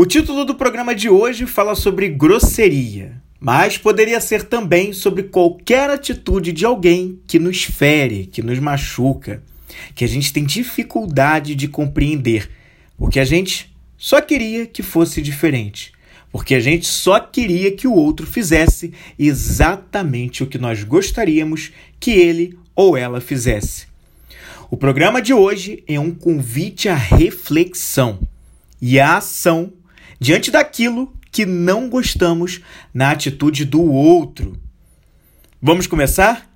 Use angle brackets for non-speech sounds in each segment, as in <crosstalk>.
O título do programa de hoje fala sobre grosseria, mas poderia ser também sobre qualquer atitude de alguém que nos fere, que nos machuca, que a gente tem dificuldade de compreender, porque a gente só queria que fosse diferente, porque a gente só queria que o outro fizesse exatamente o que nós gostaríamos que ele ou ela fizesse. O programa de hoje é um convite à reflexão e à ação diante daquilo que não gostamos na atitude do outro. Vamos começar?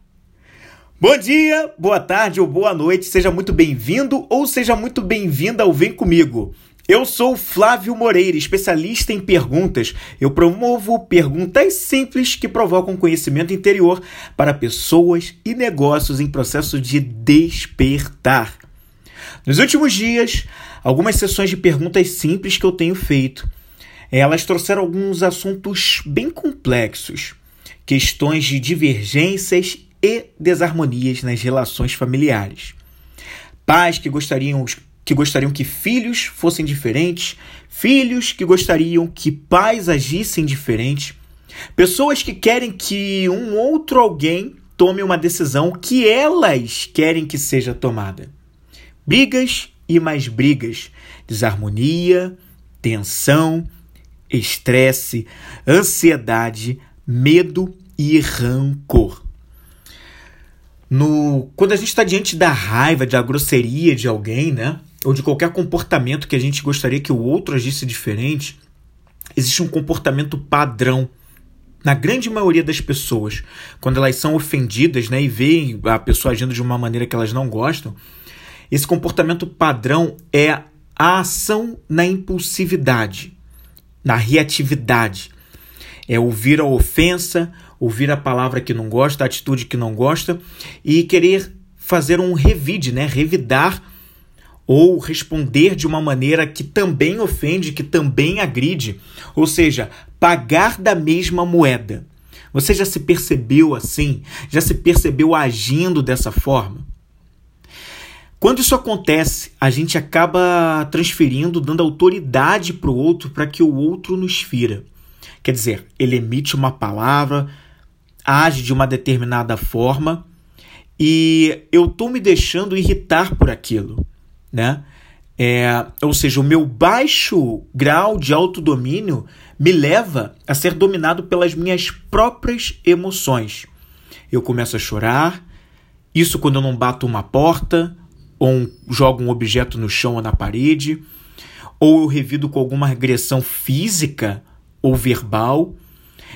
Bom dia, boa tarde ou boa noite, seja muito bem-vindo ou seja muito bem-vinda ao Vem Comigo. Eu sou Flávio Moreira, especialista em perguntas. Eu promovo perguntas simples que provocam conhecimento interior para pessoas e negócios em processo de despertar. Nos últimos dias, algumas sessões de perguntas simples que eu tenho feito elas trouxeram alguns assuntos bem complexos, questões de divergências e desarmonias nas relações familiares. Pais que gostariam que gostariam que filhos fossem diferentes, filhos que gostariam que pais agissem diferente, pessoas que querem que um outro alguém tome uma decisão que elas querem que seja tomada. Brigas e mais brigas, desarmonia, tensão, estresse, ansiedade, medo e rancor. No, quando a gente está diante da raiva, da grosseria de alguém, né? Ou de qualquer comportamento que a gente gostaria que o outro agisse diferente, existe um comportamento padrão na grande maioria das pessoas, quando elas são ofendidas né, e veem a pessoa agindo de uma maneira que elas não gostam, esse comportamento padrão é a ação na impulsividade na reatividade. É ouvir a ofensa, ouvir a palavra que não gosta, a atitude que não gosta e querer fazer um revide, né? revidar ou responder de uma maneira que também ofende, que também agride, ou seja, pagar da mesma moeda. Você já se percebeu assim? Já se percebeu agindo dessa forma? Quando isso acontece, a gente acaba transferindo, dando autoridade para o outro para que o outro nos fira. Quer dizer, ele emite uma palavra, age de uma determinada forma e eu estou me deixando irritar por aquilo, né? É, ou seja, o meu baixo grau de autodomínio me leva a ser dominado pelas minhas próprias emoções. Eu começo a chorar, isso quando eu não bato uma porta, ou um, jogo um objeto no chão ou na parede, ou eu revido com alguma agressão física ou verbal,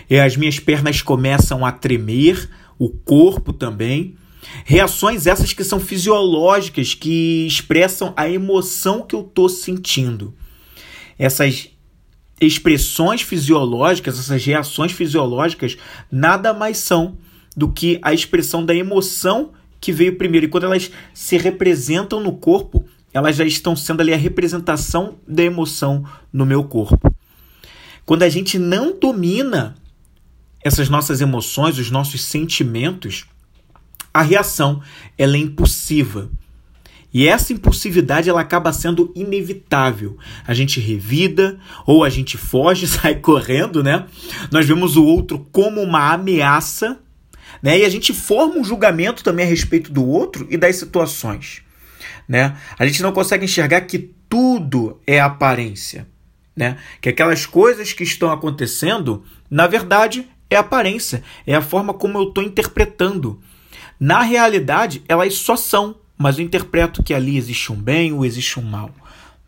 e as minhas pernas começam a tremer, o corpo também. Reações essas que são fisiológicas, que expressam a emoção que eu estou sentindo. Essas expressões fisiológicas, essas reações fisiológicas, nada mais são do que a expressão da emoção que veio primeiro. E quando elas se representam no corpo, elas já estão sendo ali a representação da emoção no meu corpo. Quando a gente não domina essas nossas emoções, os nossos sentimentos, a reação ela é impulsiva. E essa impulsividade ela acaba sendo inevitável. A gente revida ou a gente foge, <laughs> sai correndo, né? Nós vemos o outro como uma ameaça né? E a gente forma um julgamento também a respeito do outro e das situações. Né? A gente não consegue enxergar que tudo é aparência. Né? Que aquelas coisas que estão acontecendo, na verdade, é aparência, é a forma como eu estou interpretando. Na realidade, elas só são, mas eu interpreto que ali existe um bem ou existe um mal.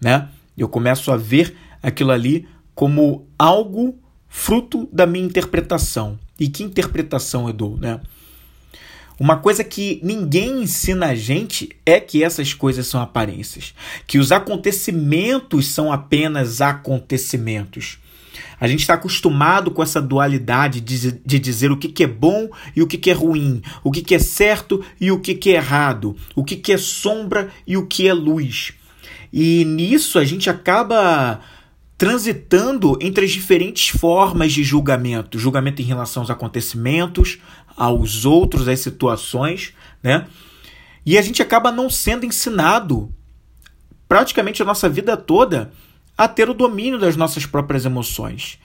Né? Eu começo a ver aquilo ali como algo fruto da minha interpretação. E que interpretação eu dou, né? Uma coisa que ninguém ensina a gente é que essas coisas são aparências, que os acontecimentos são apenas acontecimentos. A gente está acostumado com essa dualidade de, de dizer o que, que é bom e o que, que é ruim, o que, que é certo e o que, que é errado, o que, que é sombra e o que é luz. E nisso a gente acaba transitando entre as diferentes formas de julgamento, julgamento em relação aos acontecimentos, aos outros, às situações, né? E a gente acaba não sendo ensinado praticamente a nossa vida toda a ter o domínio das nossas próprias emoções.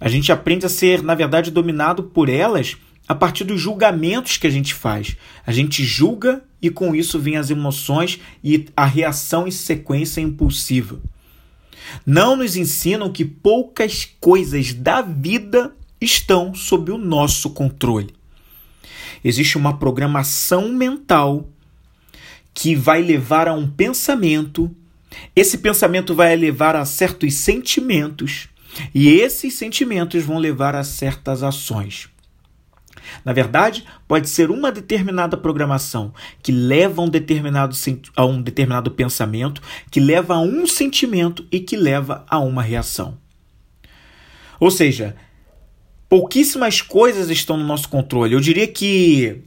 A gente aprende a ser, na verdade, dominado por elas a partir dos julgamentos que a gente faz. A gente julga e com isso vem as emoções e a reação em sequência impulsiva. Não nos ensinam que poucas coisas da vida estão sob o nosso controle. Existe uma programação mental que vai levar a um pensamento, esse pensamento vai levar a certos sentimentos, e esses sentimentos vão levar a certas ações. Na verdade, pode ser uma determinada programação que leva a um determinado, a um determinado pensamento, que leva a um sentimento e que leva a uma reação. Ou seja, pouquíssimas coisas estão no nosso controle. Eu diria que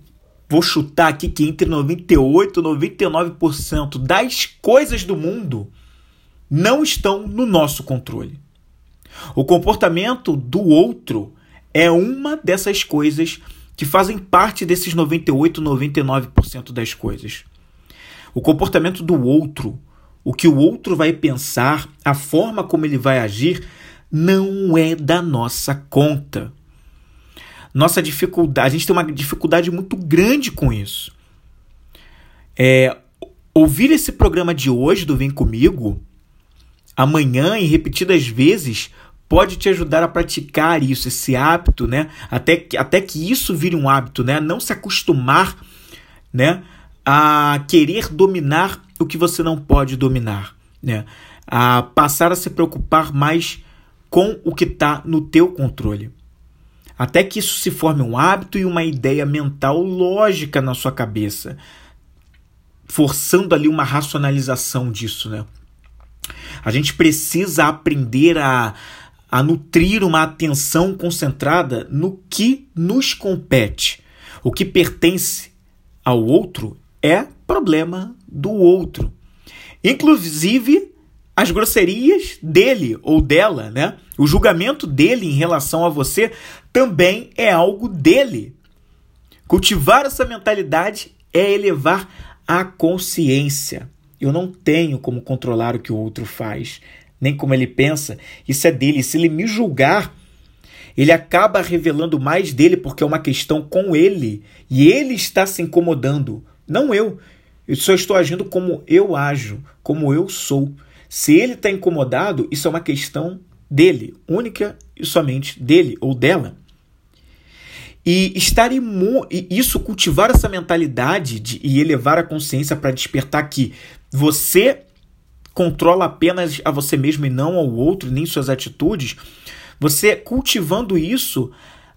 vou chutar aqui que entre 98 e 99% das coisas do mundo não estão no nosso controle. O comportamento do outro é uma dessas coisas que fazem parte desses 98, 99% das coisas. O comportamento do outro, o que o outro vai pensar, a forma como ele vai agir, não é da nossa conta. Nossa dificuldade, a gente tem uma dificuldade muito grande com isso. É, ouvir esse programa de hoje do Vem Comigo, amanhã e repetidas vezes, pode te ajudar a praticar isso, esse hábito, né? Até que, até que isso vire um hábito, né? Não se acostumar, né? A querer dominar o que você não pode dominar, né? A passar a se preocupar mais com o que está no teu controle. Até que isso se forme um hábito e uma ideia mental lógica na sua cabeça, forçando ali uma racionalização disso, né? A gente precisa aprender a, a nutrir uma atenção concentrada no que nos compete. O que pertence ao outro é problema do outro. Inclusive as grosserias dele ou dela, né? O julgamento dele em relação a você também é algo dele. Cultivar essa mentalidade é elevar a consciência. Eu não tenho como controlar o que o outro faz nem como ele pensa, isso é dele. Se ele me julgar, ele acaba revelando mais dele porque é uma questão com ele e ele está se incomodando, não eu. Eu só estou agindo como eu ajo, como eu sou. Se ele está incomodado, isso é uma questão dele, única e somente dele ou dela. E estar imu isso cultivar essa mentalidade de, e elevar a consciência para despertar que você controla apenas a você mesmo e não ao outro, nem suas atitudes, você cultivando isso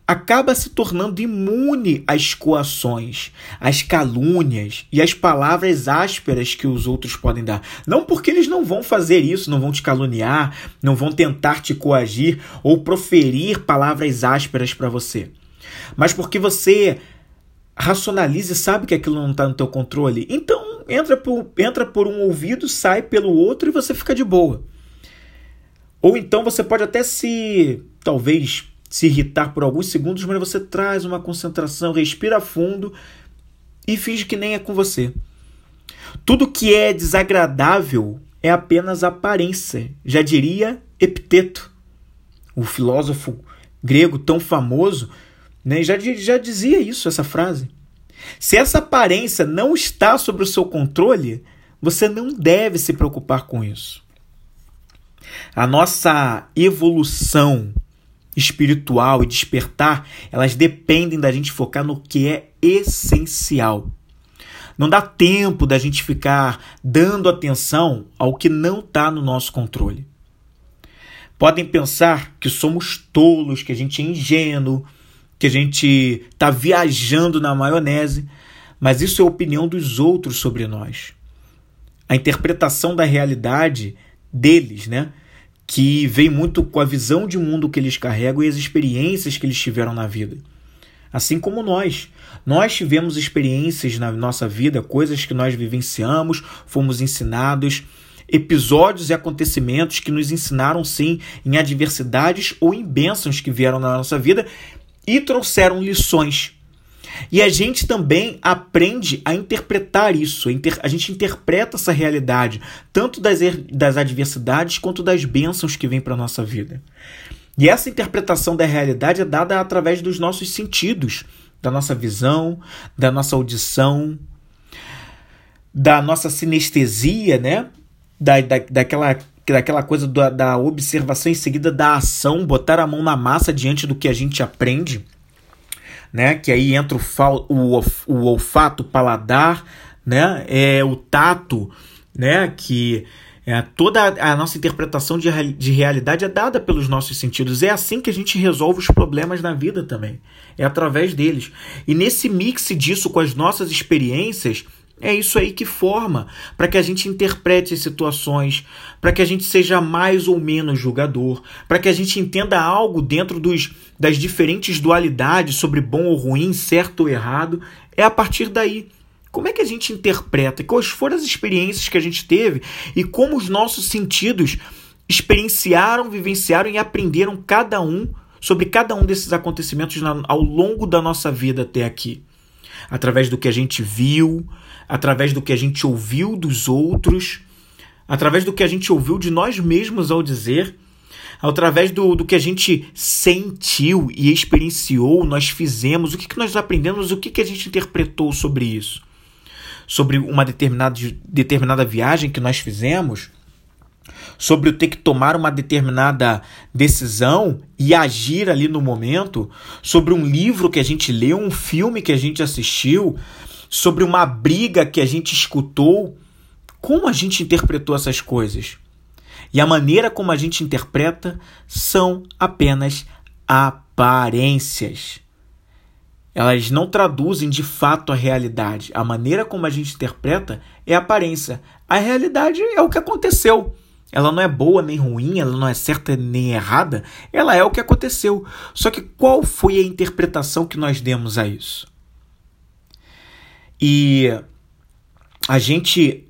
acaba se tornando imune às coações, às calúnias e às palavras ásperas que os outros podem dar. Não porque eles não vão fazer isso, não vão te caluniar, não vão tentar te coagir ou proferir palavras ásperas para você, mas porque você racionaliza e sabe que aquilo não está no teu controle. Então entra por, entra por um ouvido, sai pelo outro e você fica de boa. Ou então você pode até se, talvez, se irritar por alguns segundos, mas você traz uma concentração, respira fundo e finge que nem é com você. Tudo que é desagradável é apenas aparência, já diria Epiteto, o filósofo grego tão famoso, né, já, já dizia isso, essa frase. Se essa aparência não está sob o seu controle, você não deve se preocupar com isso. A nossa evolução espiritual e despertar, elas dependem da gente focar no que é essencial. Não dá tempo da gente ficar dando atenção ao que não está no nosso controle. Podem pensar que somos tolos, que a gente é ingênuo, que a gente está viajando na maionese, mas isso é a opinião dos outros sobre nós. A interpretação da realidade deles, né? Que vem muito com a visão de mundo que eles carregam e as experiências que eles tiveram na vida. Assim como nós. Nós tivemos experiências na nossa vida, coisas que nós vivenciamos, fomos ensinados, episódios e acontecimentos que nos ensinaram sim em adversidades ou em bênçãos que vieram na nossa vida e trouxeram lições. E a gente também aprende a interpretar isso, a gente interpreta essa realidade, tanto das, er, das adversidades quanto das bênçãos que vêm para a nossa vida. E essa interpretação da realidade é dada através dos nossos sentidos, da nossa visão, da nossa audição, da nossa sinestesia, né? Da, da, daquela, daquela coisa da, da observação em seguida da ação, botar a mão na massa diante do que a gente aprende, né? Que aí entra o, o, o olfato, o paladar, né? É o tato, né? Que é, toda a nossa interpretação de, de realidade é dada pelos nossos sentidos. É assim que a gente resolve os problemas na vida também. É através deles. E nesse mix disso com as nossas experiências, é isso aí que forma para que a gente interprete as situações, para que a gente seja mais ou menos julgador, para que a gente entenda algo dentro dos, das diferentes dualidades sobre bom ou ruim, certo ou errado. É a partir daí. Como é que a gente interpreta? Quais foram as experiências que a gente teve e como os nossos sentidos experienciaram, vivenciaram e aprenderam cada um sobre cada um desses acontecimentos ao longo da nossa vida até aqui? Através do que a gente viu, através do que a gente ouviu dos outros, através do que a gente ouviu de nós mesmos ao dizer, através do, do que a gente sentiu e experienciou, nós fizemos, o que, que nós aprendemos, o que, que a gente interpretou sobre isso. Sobre uma determinada, determinada viagem que nós fizemos, sobre o ter que tomar uma determinada decisão e agir ali no momento, sobre um livro que a gente leu, um filme que a gente assistiu, sobre uma briga que a gente escutou. Como a gente interpretou essas coisas? E a maneira como a gente interpreta são apenas aparências elas não traduzem de fato a realidade. A maneira como a gente interpreta é aparência. A realidade é o que aconteceu. Ela não é boa nem ruim, ela não é certa nem errada, ela é o que aconteceu. Só que qual foi a interpretação que nós demos a isso? E a gente,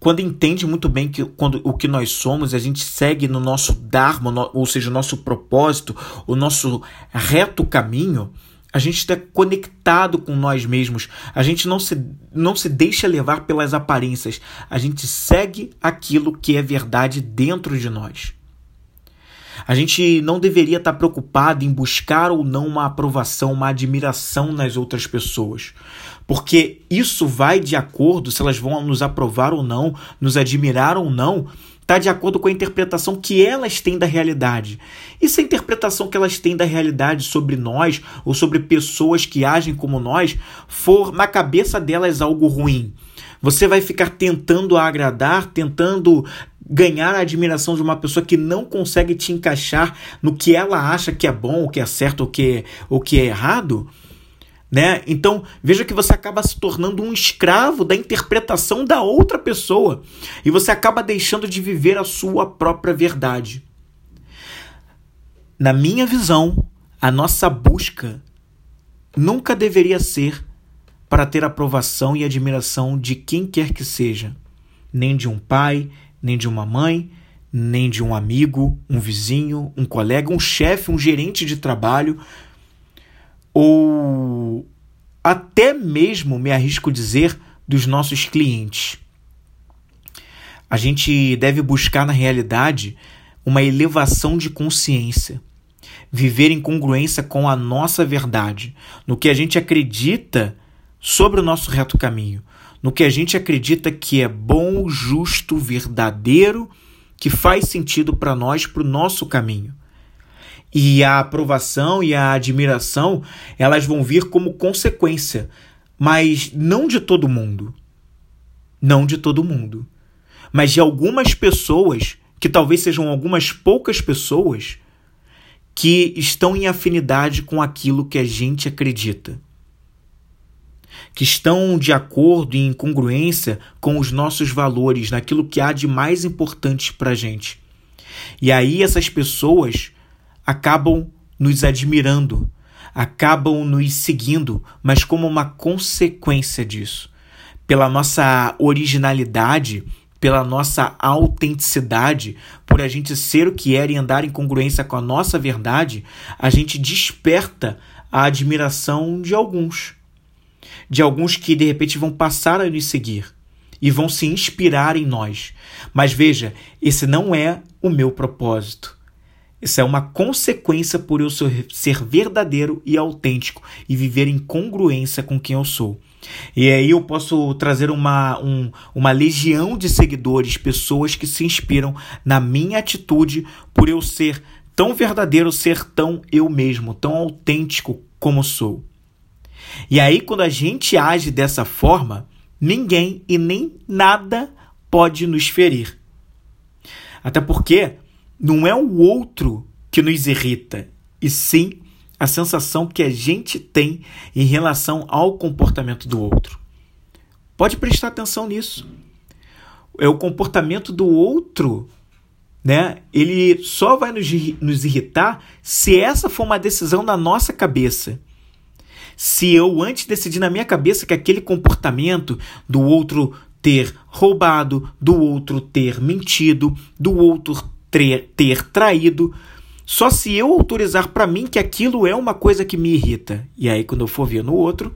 quando entende muito bem que quando, o que nós somos, a gente segue no nosso Dharma, no, ou seja, o nosso propósito, o nosso reto caminho a gente está conectado com nós mesmos. A gente não se, não se deixa levar pelas aparências. A gente segue aquilo que é verdade dentro de nós. A gente não deveria estar preocupado em buscar ou não uma aprovação, uma admiração nas outras pessoas. Porque isso vai de acordo se elas vão nos aprovar ou não, nos admirar ou não, está de acordo com a interpretação que elas têm da realidade. E se a interpretação que elas têm da realidade sobre nós ou sobre pessoas que agem como nós for na cabeça delas algo ruim? Você vai ficar tentando agradar, tentando ganhar a admiração de uma pessoa que não consegue te encaixar no que ela acha que é bom, o que é certo, o que é, o que é errado? Né? Então, veja que você acaba se tornando um escravo da interpretação da outra pessoa e você acaba deixando de viver a sua própria verdade. Na minha visão, a nossa busca nunca deveria ser para ter aprovação e admiração de quem quer que seja, nem de um pai, nem de uma mãe, nem de um amigo, um vizinho, um colega, um chefe, um gerente de trabalho ou até mesmo, me arrisco dizer, dos nossos clientes. A gente deve buscar na realidade uma elevação de consciência, viver em congruência com a nossa verdade, no que a gente acredita sobre o nosso reto caminho, no que a gente acredita que é bom, justo, verdadeiro, que faz sentido para nós, para o nosso caminho. E a aprovação e a admiração, elas vão vir como consequência, mas não de todo mundo. Não de todo mundo. Mas de algumas pessoas, que talvez sejam algumas poucas pessoas, que estão em afinidade com aquilo que a gente acredita. Que estão de acordo e em congruência com os nossos valores, naquilo que há de mais importante para a gente. E aí essas pessoas acabam nos admirando, acabam nos seguindo, mas como uma consequência disso. Pela nossa originalidade, pela nossa autenticidade, por a gente ser o que era e andar em congruência com a nossa verdade, a gente desperta a admiração de alguns, de alguns que de repente vão passar a nos seguir e vão se inspirar em nós. Mas veja, esse não é o meu propósito. Isso é uma consequência por eu ser verdadeiro e autêntico e viver em congruência com quem eu sou. E aí eu posso trazer uma, um, uma legião de seguidores, pessoas que se inspiram na minha atitude por eu ser tão verdadeiro, ser tão eu mesmo, tão autêntico como sou. E aí, quando a gente age dessa forma, ninguém e nem nada pode nos ferir. Até porque não é o outro que nos irrita, e sim a sensação que a gente tem em relação ao comportamento do outro. Pode prestar atenção nisso. É o comportamento do outro, né? Ele só vai nos, nos irritar se essa for uma decisão da nossa cabeça se eu antes decidi na minha cabeça que aquele comportamento do outro ter roubado, do outro ter mentido, do outro ter traído, só se eu autorizar para mim que aquilo é uma coisa que me irrita. E aí quando eu for ver no outro,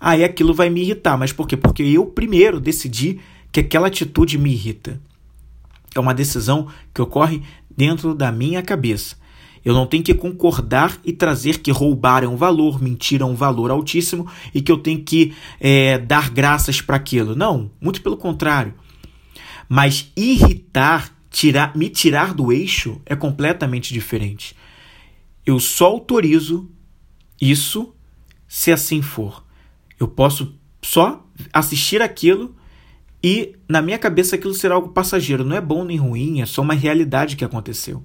aí aquilo vai me irritar, mas por quê? Porque eu primeiro decidi que aquela atitude me irrita. É uma decisão que ocorre dentro da minha cabeça. Eu não tenho que concordar e trazer que roubar é um valor, mentir é um valor altíssimo e que eu tenho que é, dar graças para aquilo. Não, muito pelo contrário. Mas irritar, tirar, me tirar do eixo é completamente diferente. Eu só autorizo isso se assim for. Eu posso só assistir aquilo e na minha cabeça aquilo será algo passageiro. Não é bom nem ruim, é só uma realidade que aconteceu.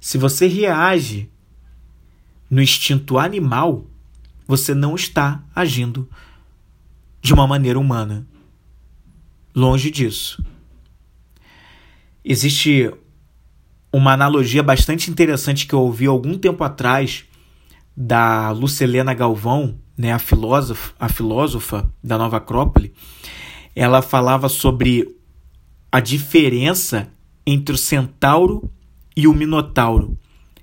Se você reage no instinto animal, você não está agindo de uma maneira humana. Longe disso. Existe uma analogia bastante interessante que eu ouvi algum tempo atrás da Lucilena Galvão, né, a filósofa, a filósofa da Nova Acrópole. Ela falava sobre a diferença entre o centauro e o Minotauro.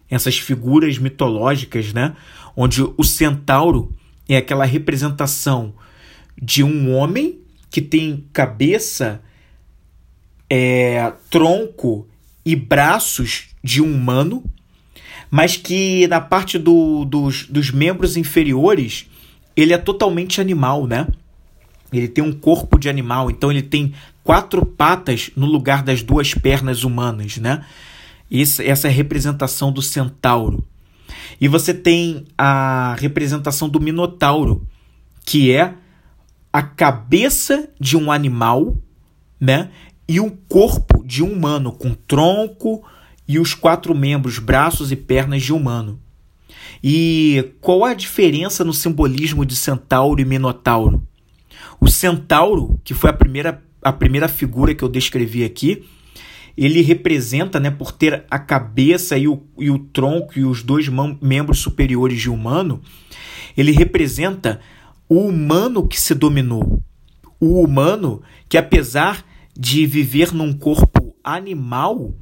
Essas figuras mitológicas, né? Onde o centauro é aquela representação de um homem que tem cabeça, é, tronco e braços de um humano, mas que na parte do, dos, dos membros inferiores ele é totalmente animal, né? Ele tem um corpo de animal, então ele tem quatro patas no lugar das duas pernas humanas, né? Isso, essa é a representação do centauro. E você tem a representação do minotauro, que é a cabeça de um animal, né? E o corpo de um humano, com tronco e os quatro membros, braços e pernas de humano. E qual a diferença no simbolismo de centauro e minotauro? O centauro, que foi a primeira, a primeira figura que eu descrevi aqui, ele representa, né, por ter a cabeça e o, e o tronco e os dois membros superiores de humano, ele representa o humano que se dominou. O humano que, apesar de viver num corpo animal,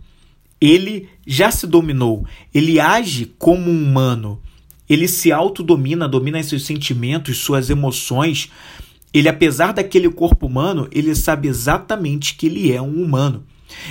ele já se dominou. Ele age como um humano. Ele se autodomina, domina seus sentimentos, suas emoções. Ele, apesar daquele corpo humano, ele sabe exatamente que ele é um humano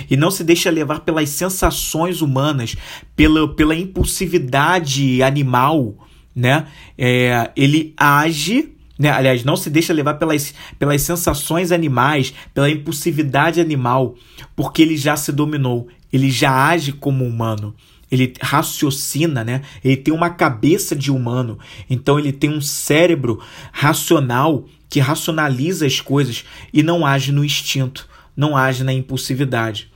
e não se deixa levar pelas sensações humanas, pela, pela impulsividade animal, né? É, ele age, né? Aliás, não se deixa levar pelas, pelas sensações animais, pela impulsividade animal, porque ele já se dominou, ele já age como humano. Ele raciocina, né? Ele tem uma cabeça de humano, então ele tem um cérebro racional que racionaliza as coisas e não age no instinto não age na impulsividade.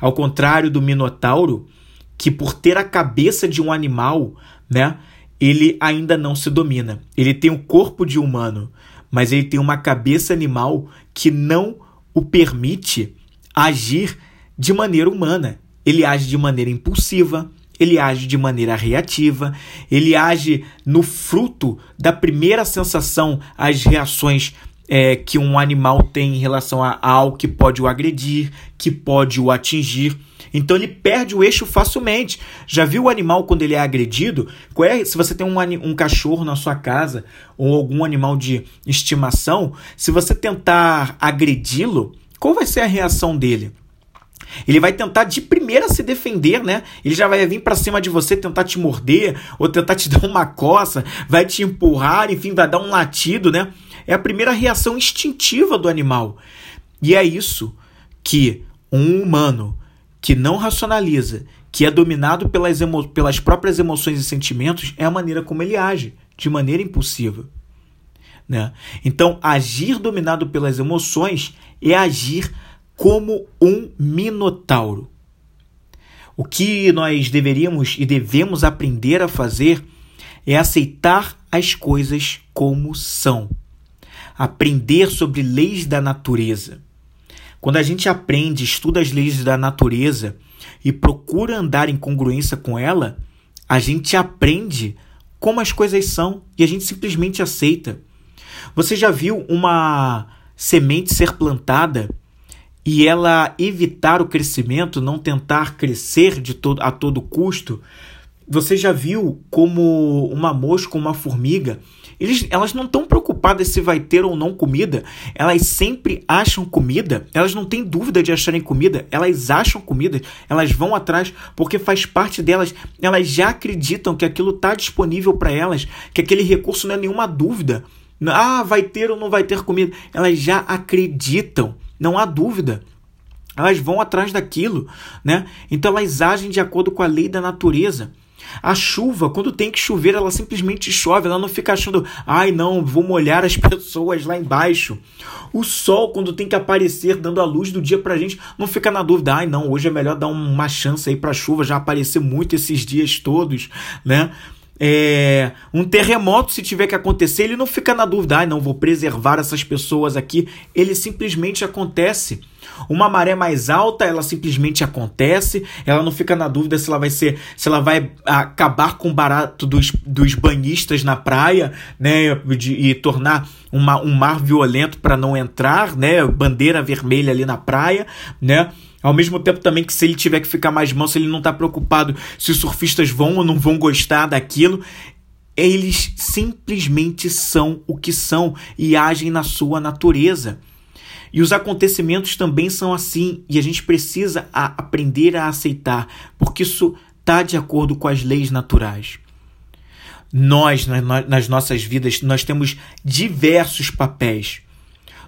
Ao contrário do Minotauro, que por ter a cabeça de um animal, né, ele ainda não se domina. Ele tem o corpo de humano, mas ele tem uma cabeça animal que não o permite agir de maneira humana. Ele age de maneira impulsiva, ele age de maneira reativa, ele age no fruto da primeira sensação, as reações é, que um animal tem em relação a algo que pode o agredir, que pode o atingir. Então ele perde o eixo facilmente. Já viu o animal quando ele é agredido? É, se você tem um, um cachorro na sua casa ou algum animal de estimação, se você tentar agredi-lo, qual vai ser a reação dele? Ele vai tentar de primeira se defender, né? Ele já vai vir para cima de você, tentar te morder, ou tentar te <laughs> dar uma coça, vai te empurrar, enfim, vai dar um latido, né? É a primeira reação instintiva do animal. E é isso que um humano que não racionaliza, que é dominado pelas, pelas próprias emoções e sentimentos, é a maneira como ele age, de maneira impulsiva. Né? Então, agir dominado pelas emoções é agir como um minotauro. O que nós deveríamos e devemos aprender a fazer é aceitar as coisas como são. Aprender sobre leis da natureza. Quando a gente aprende, estuda as leis da natureza e procura andar em congruência com ela, a gente aprende como as coisas são e a gente simplesmente aceita. Você já viu uma semente ser plantada e ela evitar o crescimento, não tentar crescer de todo, a todo custo, você já viu como uma mosca, uma formiga, eles, elas não estão preocupadas se vai ter ou não comida, elas sempre acham comida, elas não têm dúvida de acharem comida, elas acham comida, elas vão atrás porque faz parte delas, elas já acreditam que aquilo está disponível para elas, que aquele recurso não é nenhuma dúvida. Ah, vai ter ou não vai ter comida, elas já acreditam não há dúvida. Elas vão atrás daquilo, né? Então elas agem de acordo com a lei da natureza. A chuva, quando tem que chover, ela simplesmente chove, ela não fica achando, ai não, vou molhar as <laughs> pessoas lá embaixo. O sol, quando tem que aparecer, dando a luz do dia pra gente, não fica na dúvida, ai não, hoje é melhor dar uma chance aí pra chuva já aparecer muito esses dias todos, né? é, um terremoto, se tiver que acontecer, ele não fica na dúvida, ah, não vou preservar essas pessoas aqui. Ele simplesmente acontece. Uma maré mais alta, ela simplesmente acontece. Ela não fica na dúvida se ela vai ser, se ela vai acabar com o barato dos, dos banhistas na praia, né, de, e tornar uma, um mar violento para não entrar, né, bandeira vermelha ali na praia, né. Ao mesmo tempo também que se ele tiver que ficar mais manso, ele não está preocupado se os surfistas vão ou não vão gostar daquilo. Eles simplesmente são o que são e agem na sua natureza. E os acontecimentos também são assim, e a gente precisa a aprender a aceitar, porque isso está de acordo com as leis naturais. Nós, nas nossas vidas, nós temos diversos papéis.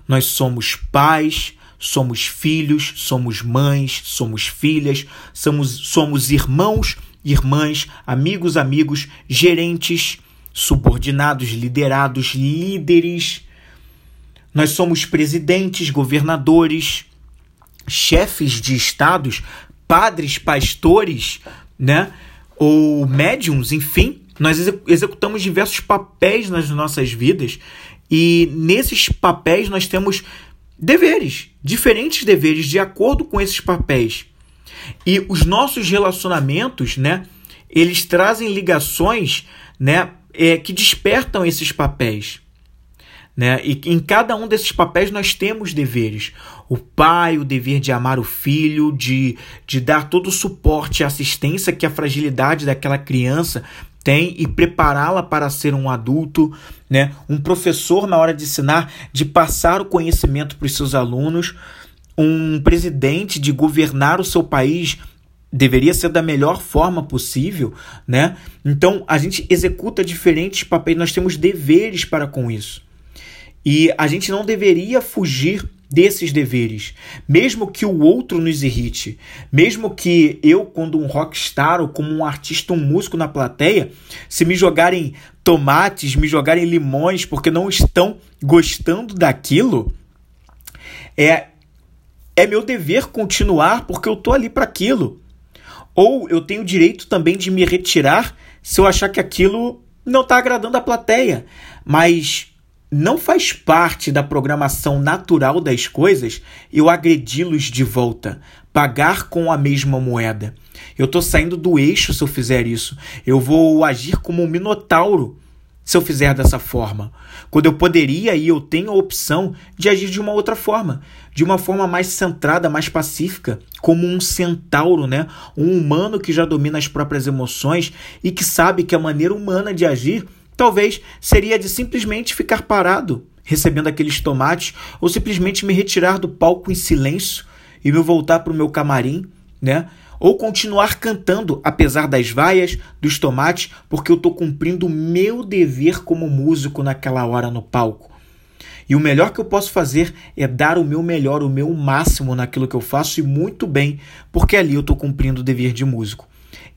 Nós somos pais, somos filhos, somos mães, somos filhas, somos, somos irmãos, irmãs, amigos, amigos, gerentes, subordinados, liderados, líderes. Nós somos presidentes, governadores, chefes de estados, padres, pastores, né? Ou médiums, enfim. Nós executamos diversos papéis nas nossas vidas e nesses papéis nós temos deveres, diferentes deveres de acordo com esses papéis. E os nossos relacionamentos, né, eles trazem ligações, né, é, que despertam esses papéis. Né? E em cada um desses papéis nós temos deveres. O pai, o dever de amar o filho, de, de dar todo o suporte e assistência que a fragilidade daquela criança tem e prepará-la para ser um adulto, né? Um professor na hora de ensinar, de passar o conhecimento para os seus alunos, um presidente de governar o seu país deveria ser da melhor forma possível, né? Então a gente executa diferentes papéis, nós temos deveres para com isso. E a gente não deveria fugir desses deveres, mesmo que o outro nos irrite, mesmo que eu, quando um rockstar ou como um artista, um músico na plateia, se me jogarem tomates, me jogarem limões porque não estão gostando daquilo, é é meu dever continuar porque eu tô ali para aquilo. Ou eu tenho o direito também de me retirar se eu achar que aquilo não está agradando a plateia. Mas não faz parte da programação natural das coisas eu agredi-los de volta, pagar com a mesma moeda. Eu estou saindo do eixo se eu fizer isso. Eu vou agir como um minotauro, se eu fizer dessa forma? Quando eu poderia e eu tenho a opção de agir de uma outra forma, de uma forma mais centrada, mais pacífica, como um centauro, né? Um humano que já domina as próprias emoções e que sabe que a maneira humana de agir talvez seria de simplesmente ficar parado, recebendo aqueles tomates, ou simplesmente me retirar do palco em silêncio e me voltar para o meu camarim, né? ou continuar cantando apesar das vaias, dos tomates, porque eu estou cumprindo o meu dever como músico naquela hora no palco. E o melhor que eu posso fazer é dar o meu melhor, o meu máximo naquilo que eu faço e muito bem, porque ali eu estou cumprindo o dever de músico.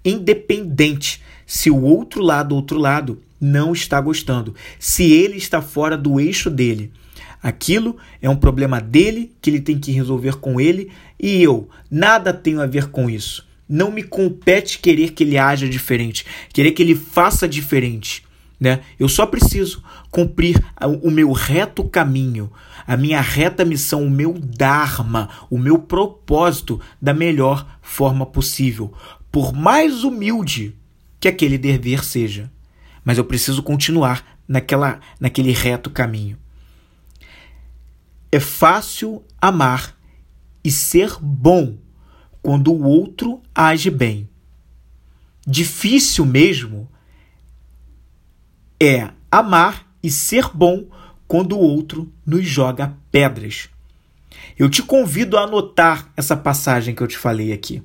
Independente se o outro lado, outro lado, não está gostando, se ele está fora do eixo dele. Aquilo é um problema dele que ele tem que resolver com ele e eu nada tenho a ver com isso. Não me compete querer que ele haja diferente, querer que ele faça diferente. Né? Eu só preciso cumprir o meu reto caminho, a minha reta missão, o meu Dharma, o meu propósito da melhor forma possível, por mais humilde que aquele dever seja. Mas eu preciso continuar naquela, naquele reto caminho. É fácil amar e ser bom quando o outro age bem. Difícil mesmo é amar e ser bom quando o outro nos joga pedras. Eu te convido a anotar essa passagem que eu te falei aqui.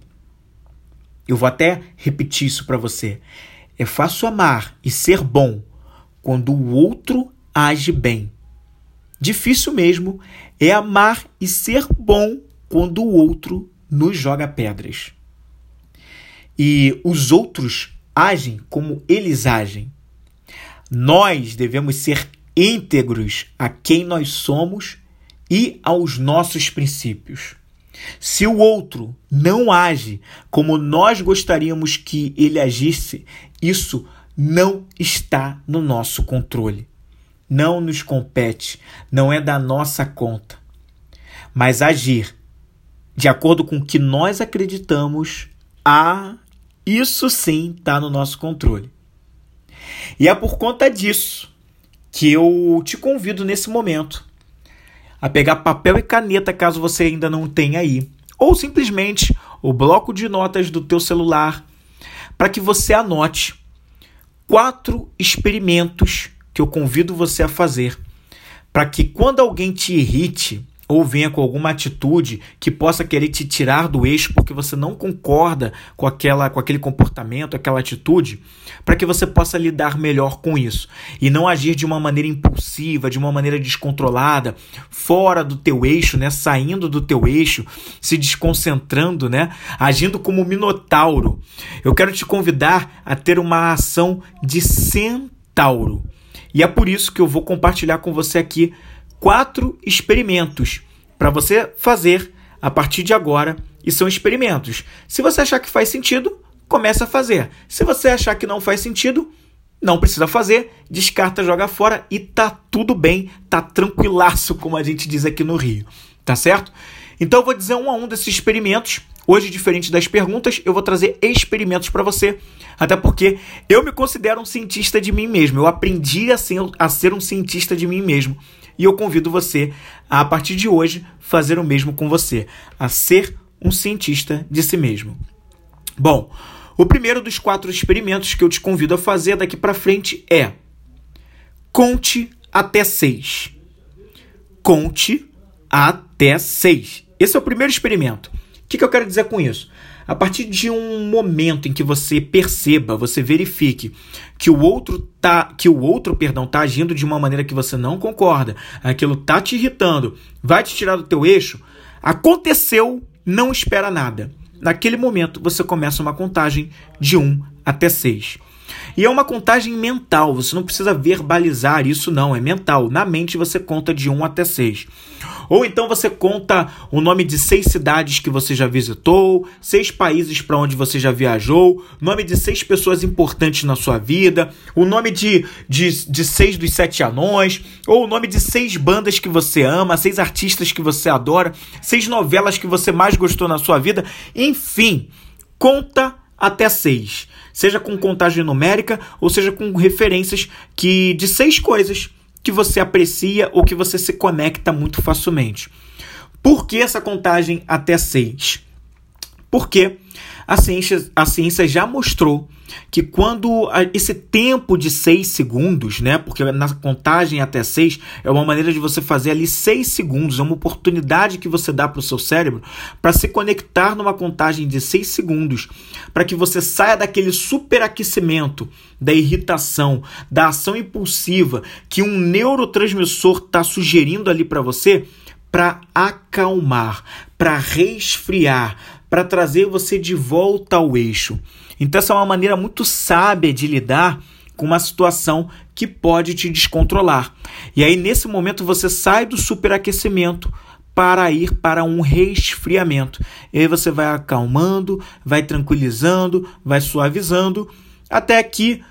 Eu vou até repetir isso para você. É fácil amar e ser bom quando o outro age bem. Difícil mesmo é amar e ser bom quando o outro nos joga pedras. E os outros agem como eles agem. Nós devemos ser íntegros a quem nós somos e aos nossos princípios. Se o outro não age como nós gostaríamos que ele agisse, isso não está no nosso controle não nos compete, não é da nossa conta. Mas agir de acordo com o que nós acreditamos, ah, isso sim está no nosso controle. E é por conta disso que eu te convido nesse momento a pegar papel e caneta, caso você ainda não tenha aí, ou simplesmente o bloco de notas do teu celular, para que você anote quatro experimentos que eu convido você a fazer para que quando alguém te irrite ou venha com alguma atitude que possa querer te tirar do eixo porque você não concorda com aquela com aquele comportamento, aquela atitude, para que você possa lidar melhor com isso e não agir de uma maneira impulsiva, de uma maneira descontrolada, fora do teu eixo, né, saindo do teu eixo, se desconcentrando, né, agindo como minotauro. Eu quero te convidar a ter uma ação de centauro. E é por isso que eu vou compartilhar com você aqui quatro experimentos para você fazer a partir de agora. E são experimentos. Se você achar que faz sentido, comece a fazer. Se você achar que não faz sentido, não precisa fazer, descarta, joga fora e tá tudo bem, tá tranquilaço, como a gente diz aqui no Rio. Tá certo? Então eu vou dizer um a um desses experimentos Hoje, diferente das perguntas, eu vou trazer experimentos para você, até porque eu me considero um cientista de mim mesmo. Eu aprendi a ser, a ser um cientista de mim mesmo. E eu convido você a, a partir de hoje, fazer o mesmo com você, a ser um cientista de si mesmo. Bom, o primeiro dos quatro experimentos que eu te convido a fazer daqui para frente é conte até seis. Conte até seis. Esse é o primeiro experimento que, que eu quero dizer com isso? A partir de um momento em que você perceba, você verifique que o outro tá, que o outro, perdão, tá agindo de uma maneira que você não concorda, aquilo tá te irritando, vai te tirar do teu eixo, aconteceu, não espera nada. Naquele momento você começa uma contagem de 1 até 6. E é uma contagem mental, você não precisa verbalizar isso não, é mental. Na mente você conta de 1 até 6. Ou então você conta o nome de seis cidades que você já visitou, seis países para onde você já viajou, nome de seis pessoas importantes na sua vida, o nome de, de, de seis dos sete anões, ou o nome de seis bandas que você ama, seis artistas que você adora, seis novelas que você mais gostou na sua vida, enfim, conta até seis. Seja com contagem numérica ou seja com referências que de seis coisas que você aprecia ou que você se conecta muito facilmente. Por que essa contagem até seis? Porque a ciência, a ciência já mostrou que quando esse tempo de 6 segundos, né? Porque na contagem até 6 é uma maneira de você fazer ali 6 segundos, é uma oportunidade que você dá para o seu cérebro para se conectar numa contagem de 6 segundos, para que você saia daquele superaquecimento, da irritação, da ação impulsiva que um neurotransmissor está sugerindo ali para você, para acalmar, para resfriar, para trazer você de volta ao eixo. Então, essa é uma maneira muito sábia de lidar com uma situação que pode te descontrolar. E aí, nesse momento, você sai do superaquecimento para ir para um resfriamento. E aí você vai acalmando, vai tranquilizando, vai suavizando, até que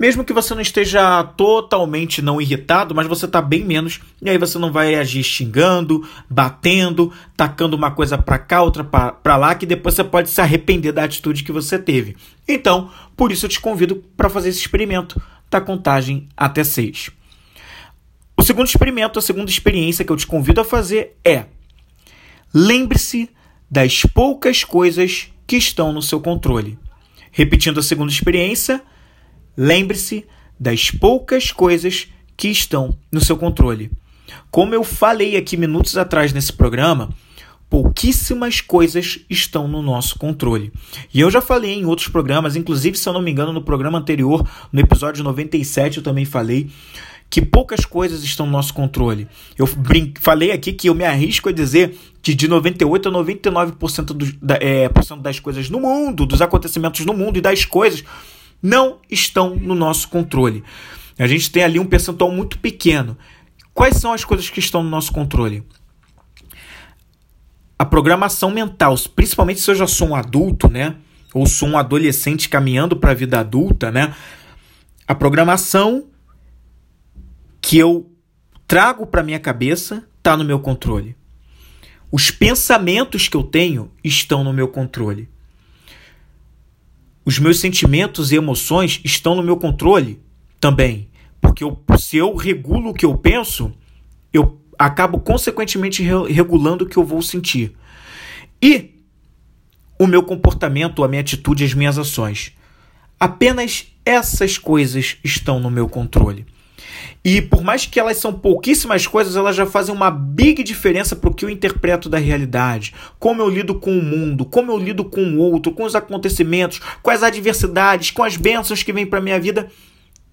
mesmo que você não esteja totalmente não irritado, mas você está bem menos, e aí você não vai agir xingando, batendo, tacando uma coisa para cá, outra para lá, que depois você pode se arrepender da atitude que você teve. Então, por isso eu te convido para fazer esse experimento da contagem até 6. O segundo experimento, a segunda experiência que eu te convido a fazer é: lembre-se das poucas coisas que estão no seu controle. Repetindo a segunda experiência, Lembre-se das poucas coisas que estão no seu controle. Como eu falei aqui minutos atrás nesse programa, pouquíssimas coisas estão no nosso controle. E eu já falei em outros programas, inclusive, se eu não me engano, no programa anterior, no episódio 97, eu também falei que poucas coisas estão no nosso controle. Eu falei aqui que eu me arrisco a dizer que de 98 a 99% do, da, é, das coisas no mundo, dos acontecimentos no mundo e das coisas não estão no nosso controle. A gente tem ali um percentual muito pequeno. Quais são as coisas que estão no nosso controle? A programação mental, principalmente se eu já sou um adulto, né? Ou sou um adolescente caminhando para a vida adulta, né? A programação que eu trago para minha cabeça está no meu controle. Os pensamentos que eu tenho estão no meu controle. Os meus sentimentos e emoções estão no meu controle também. Porque eu, se eu regulo o que eu penso, eu acabo consequentemente regulando o que eu vou sentir. E o meu comportamento, a minha atitude, as minhas ações. Apenas essas coisas estão no meu controle. E por mais que elas são pouquíssimas coisas, elas já fazem uma big diferença para o que eu interpreto da realidade. Como eu lido com o mundo, como eu lido com o outro, com os acontecimentos, com as adversidades, com as bênçãos que vêm para minha vida.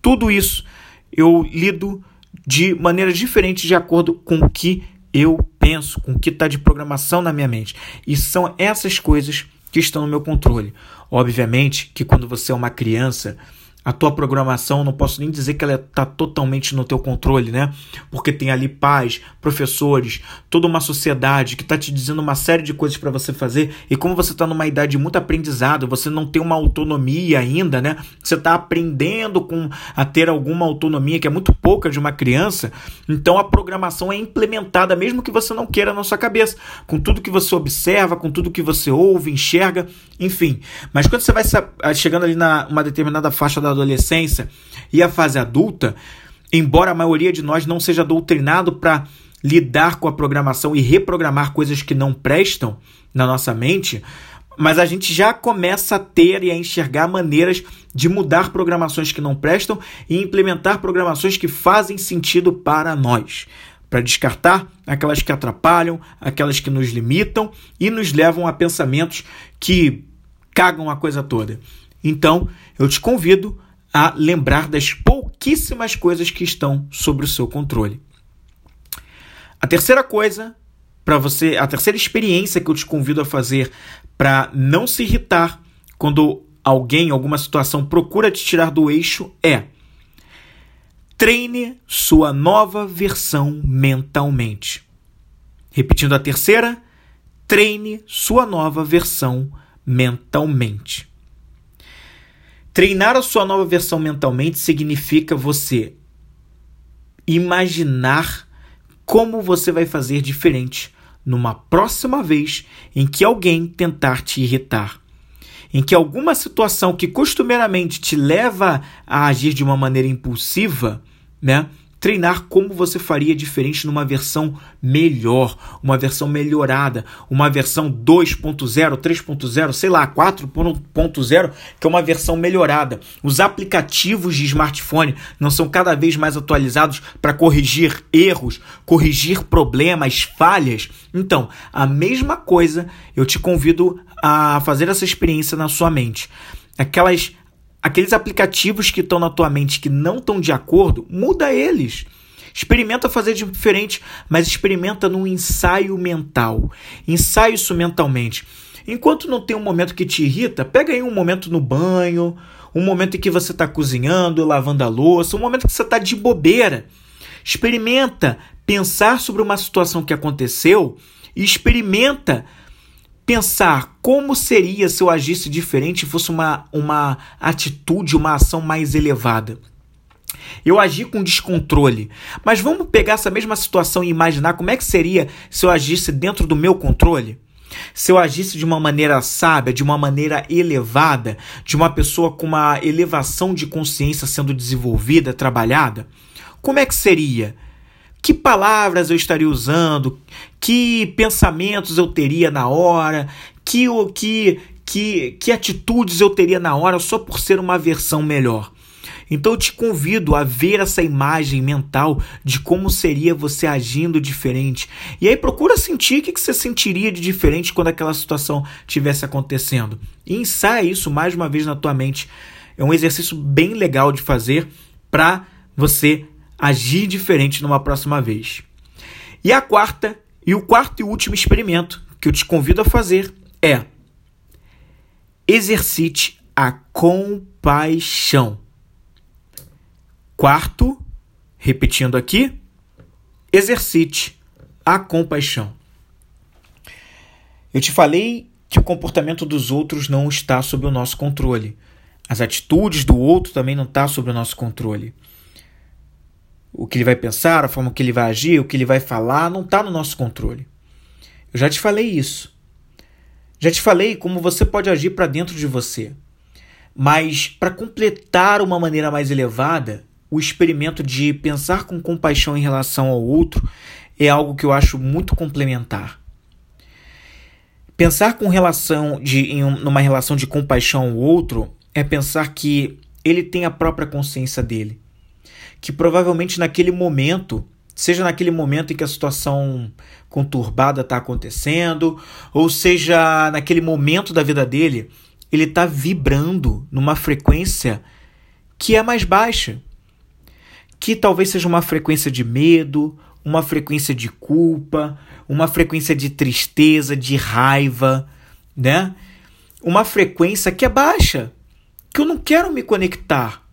Tudo isso eu lido de maneira diferente de acordo com o que eu penso, com o que está de programação na minha mente. E são essas coisas que estão no meu controle. Obviamente que quando você é uma criança a tua programação, não posso nem dizer que ela está totalmente no teu controle, né? Porque tem ali pais, professores, toda uma sociedade que está te dizendo uma série de coisas para você fazer. E como você está numa idade muito aprendizado, você não tem uma autonomia ainda, né? Você está aprendendo com a ter alguma autonomia que é muito pouca de uma criança. Então a programação é implementada, mesmo que você não queira na sua cabeça, com tudo que você observa, com tudo que você ouve, enxerga, enfim. Mas quando você vai chegando ali na uma determinada faixa da adolescência e a fase adulta, embora a maioria de nós não seja doutrinado para lidar com a programação e reprogramar coisas que não prestam na nossa mente, mas a gente já começa a ter e a enxergar maneiras de mudar programações que não prestam e implementar programações que fazem sentido para nós. Para descartar aquelas que atrapalham, aquelas que nos limitam e nos levam a pensamentos que cagam a coisa toda. Então, eu te convido a lembrar das pouquíssimas coisas que estão sobre o seu controle. A terceira coisa para você, a terceira experiência que eu te convido a fazer para não se irritar quando alguém, alguma situação procura te tirar do eixo é treine sua nova versão mentalmente. Repetindo a terceira, treine sua nova versão mentalmente. Treinar a sua nova versão mentalmente significa você imaginar como você vai fazer diferente numa próxima vez em que alguém tentar te irritar. em que alguma situação que costumeiramente te leva a agir de uma maneira impulsiva, né? Treinar como você faria diferente numa versão melhor, uma versão melhorada, uma versão 2.0, 3.0, sei lá, 4.0, que é uma versão melhorada. Os aplicativos de smartphone não são cada vez mais atualizados para corrigir erros, corrigir problemas, falhas. Então, a mesma coisa, eu te convido a fazer essa experiência na sua mente. Aquelas aqueles aplicativos que estão na tua mente que não estão de acordo, muda eles. Experimenta fazer diferente, mas experimenta num ensaio mental. Ensaio isso mentalmente. Enquanto não tem um momento que te irrita, pega aí um momento no banho, um momento em que você está cozinhando, lavando a louça, um momento que você está de bobeira. Experimenta pensar sobre uma situação que aconteceu e experimenta pensar como seria se eu agisse diferente fosse uma, uma atitude, uma ação mais elevada. Eu agi com descontrole. Mas vamos pegar essa mesma situação e imaginar como é que seria se eu agisse dentro do meu controle? Se eu agisse de uma maneira sábia, de uma maneira elevada, de uma pessoa com uma elevação de consciência sendo desenvolvida, trabalhada, como é que seria? Que palavras eu estaria usando, que pensamentos eu teria na hora, que que que que atitudes eu teria na hora só por ser uma versão melhor. Então eu te convido a ver essa imagem mental de como seria você agindo diferente. E aí procura sentir o que você sentiria de diferente quando aquela situação estivesse acontecendo. E ensaia isso mais uma vez na tua mente. É um exercício bem legal de fazer para você agir diferente numa próxima vez. E a quarta, e o quarto e último experimento que eu te convido a fazer é exercite a compaixão. Quarto, repetindo aqui, exercite a compaixão. Eu te falei que o comportamento dos outros não está sob o nosso controle. As atitudes do outro também não estão tá sob o nosso controle o que ele vai pensar, a forma que ele vai agir, o que ele vai falar, não está no nosso controle. Eu já te falei isso. Já te falei como você pode agir para dentro de você. Mas para completar uma maneira mais elevada, o experimento de pensar com compaixão em relação ao outro é algo que eu acho muito complementar. Pensar com relação de em uma relação de compaixão ao outro é pensar que ele tem a própria consciência dele que provavelmente naquele momento, seja naquele momento em que a situação conturbada está acontecendo, ou seja naquele momento da vida dele, ele está vibrando numa frequência que é mais baixa, que talvez seja uma frequência de medo, uma frequência de culpa, uma frequência de tristeza, de raiva, né? Uma frequência que é baixa, que eu não quero me conectar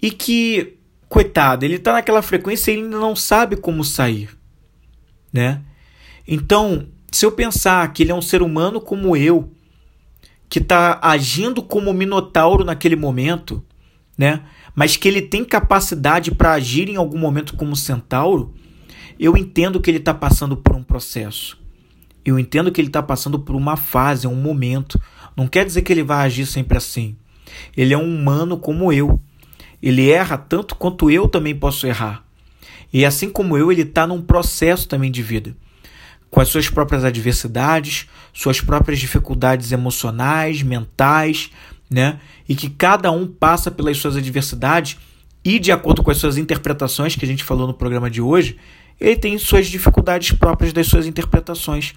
e que coitado, ele está naquela frequência e ele ainda não sabe como sair, né? Então, se eu pensar que ele é um ser humano como eu, que está agindo como minotauro naquele momento, né? Mas que ele tem capacidade para agir em algum momento como centauro, eu entendo que ele está passando por um processo. Eu entendo que ele está passando por uma fase, um momento. Não quer dizer que ele vai agir sempre assim. Ele é um humano como eu. Ele erra tanto quanto eu também posso errar. E assim como eu, ele está num processo também de vida, com as suas próprias adversidades, suas próprias dificuldades emocionais, mentais, né? E que cada um passa pelas suas adversidades e, de acordo com as suas interpretações que a gente falou no programa de hoje, ele tem suas dificuldades próprias das suas interpretações.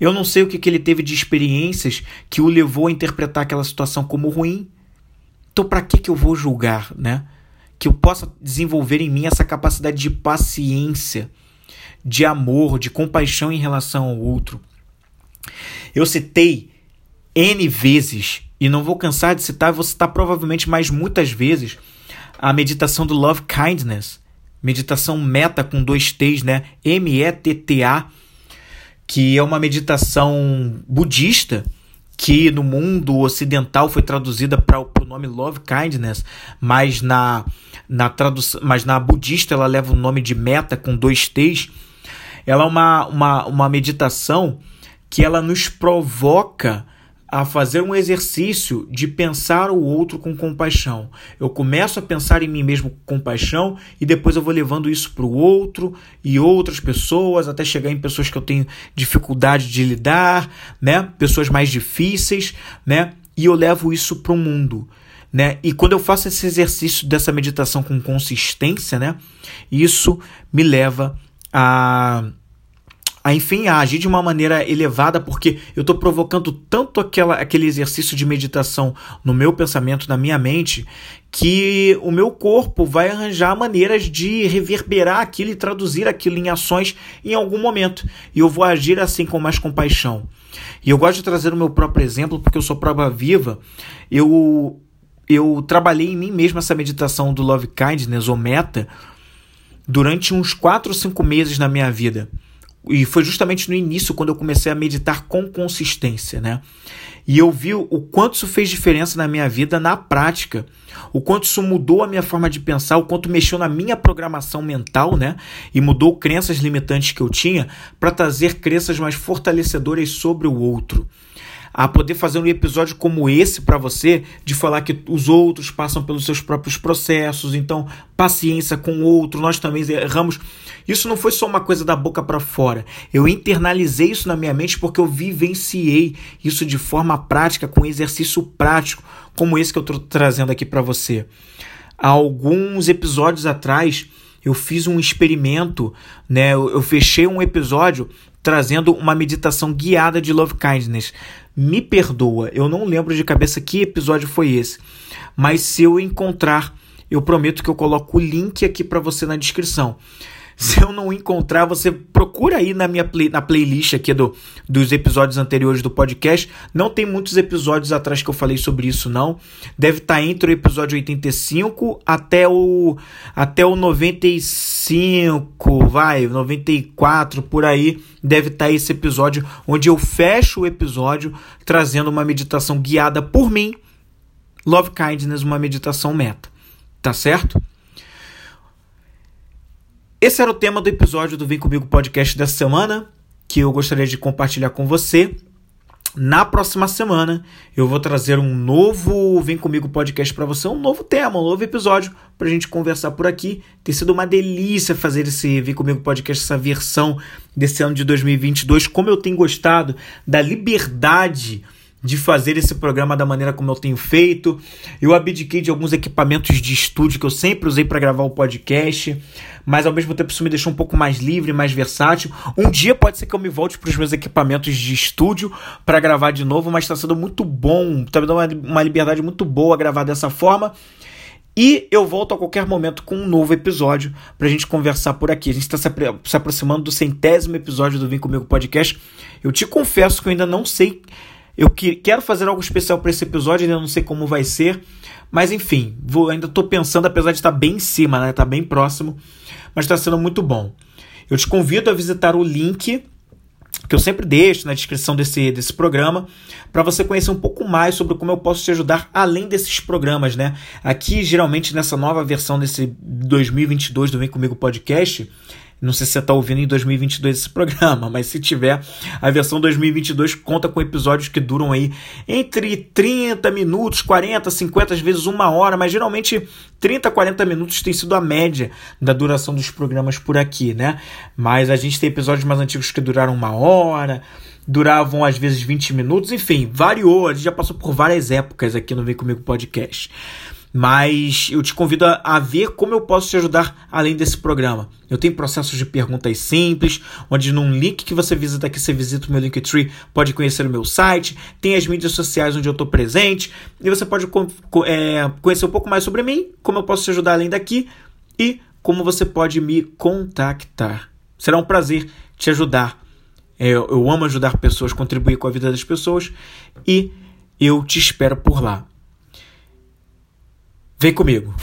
Eu não sei o que, que ele teve de experiências que o levou a interpretar aquela situação como ruim. Então, para que, que eu vou julgar, né? Que eu possa desenvolver em mim essa capacidade de paciência, de amor, de compaixão em relação ao outro. Eu citei N vezes, e não vou cansar de citar, vou citar provavelmente mais muitas vezes, a meditação do Love Kindness, meditação meta com dois T's, né? M-E-T-T-A, que é uma meditação budista que no mundo ocidental foi traduzida para o nome Love Kindness, mas na, na tradução, mas na budista ela leva o nome de meta com dois T's. Ela é uma, uma, uma meditação que ela nos provoca a fazer um exercício de pensar o outro com compaixão. Eu começo a pensar em mim mesmo com compaixão e depois eu vou levando isso para o outro e outras pessoas, até chegar em pessoas que eu tenho dificuldade de lidar, né? Pessoas mais difíceis, né? E eu levo isso para o mundo. Né? E quando eu faço esse exercício dessa meditação com consistência, né? Isso me leva a a enfim a agir de uma maneira elevada, porque eu estou provocando tanto aquela, aquele exercício de meditação no meu pensamento, na minha mente, que o meu corpo vai arranjar maneiras de reverberar aquilo e traduzir aquilo em ações em algum momento. E eu vou agir assim com mais compaixão. E eu gosto de trazer o meu próprio exemplo, porque eu sou prova viva. Eu, eu trabalhei em mim mesmo essa meditação do Love Kindness, ou Meta, durante uns 4 ou 5 meses na minha vida. E foi justamente no início quando eu comecei a meditar com consistência, né? E eu vi o quanto isso fez diferença na minha vida na prática, o quanto isso mudou a minha forma de pensar, o quanto mexeu na minha programação mental, né? E mudou crenças limitantes que eu tinha para trazer crenças mais fortalecedoras sobre o outro a poder fazer um episódio como esse para você, de falar que os outros passam pelos seus próprios processos, então paciência com o outro, nós também erramos. Isso não foi só uma coisa da boca para fora. Eu internalizei isso na minha mente porque eu vivenciei isso de forma prática, com exercício prático, como esse que eu estou trazendo aqui para você. Há alguns episódios atrás, eu fiz um experimento, né? Eu, eu fechei um episódio trazendo uma meditação guiada de love kindness. Me perdoa, eu não lembro de cabeça que episódio foi esse, mas se eu encontrar, eu prometo que eu coloco o link aqui para você na descrição. Se eu não encontrar, você procura aí na minha play, na playlist aqui do, dos episódios anteriores do podcast. Não tem muitos episódios atrás que eu falei sobre isso, não. Deve estar tá entre o episódio 85 até o, até o 95, vai, 94, por aí. Deve estar tá esse episódio onde eu fecho o episódio trazendo uma meditação guiada por mim. Love Kindness, uma meditação meta. Tá certo? Esse era o tema do episódio do Vem Comigo Podcast dessa semana, que eu gostaria de compartilhar com você. Na próxima semana eu vou trazer um novo Vem Comigo Podcast para você, um novo tema, um novo episódio para a gente conversar por aqui. Tem sido uma delícia fazer esse Vem Comigo Podcast, essa versão desse ano de 2022. Como eu tenho gostado da liberdade de fazer esse programa da maneira como eu tenho feito. Eu abdiquei de alguns equipamentos de estúdio que eu sempre usei para gravar o podcast, mas ao mesmo tempo isso me deixou um pouco mais livre, mais versátil. Um dia pode ser que eu me volte para os meus equipamentos de estúdio para gravar de novo, mas está sendo muito bom, está me dando uma, liberdade muito boa gravar dessa forma. E eu volto a qualquer momento com um novo episódio para a gente conversar por aqui. A gente está se aproximando do centésimo episódio do Vem Comigo Podcast. Eu te confesso que eu ainda não sei eu que, quero fazer algo especial para esse episódio, ainda não sei como vai ser. Mas enfim, vou, ainda estou pensando, apesar de estar bem em cima, né? Tá bem próximo, mas está sendo muito bom. Eu te convido a visitar o link que eu sempre deixo na descrição desse, desse programa, para você conhecer um pouco mais sobre como eu posso te ajudar além desses programas, né? Aqui, geralmente, nessa nova versão desse 2022 do Vem Comigo Podcast, não sei se você está ouvindo em 2022 esse <laughs> programa, mas se tiver, a versão 2022 conta com episódios que duram aí entre 30 minutos, 40, 50, às vezes uma hora, mas geralmente 30, 40 minutos tem sido a média da duração dos programas por aqui, né? Mas a gente tem episódios mais antigos que duraram uma hora, duravam às vezes 20 minutos, enfim, variou, a gente já passou por várias épocas aqui no Vem Comigo Podcast. Mas eu te convido a, a, ver como eu posso te ajudar além desse programa. Eu tenho processos de perguntas simples, onde num link que você visita aqui, você visita o meu Linktree, pode conhecer o meu site, tem as mídias sociais onde eu estou presente, e você pode é, conhecer um pouco mais sobre mim, como eu posso te ajudar além daqui, e como você pode me contactar. Será um prazer te ajudar. É, eu, eu amo ajudar pessoas, contribuir com a vida das pessoas, e eu te espero por lá. Vem comigo.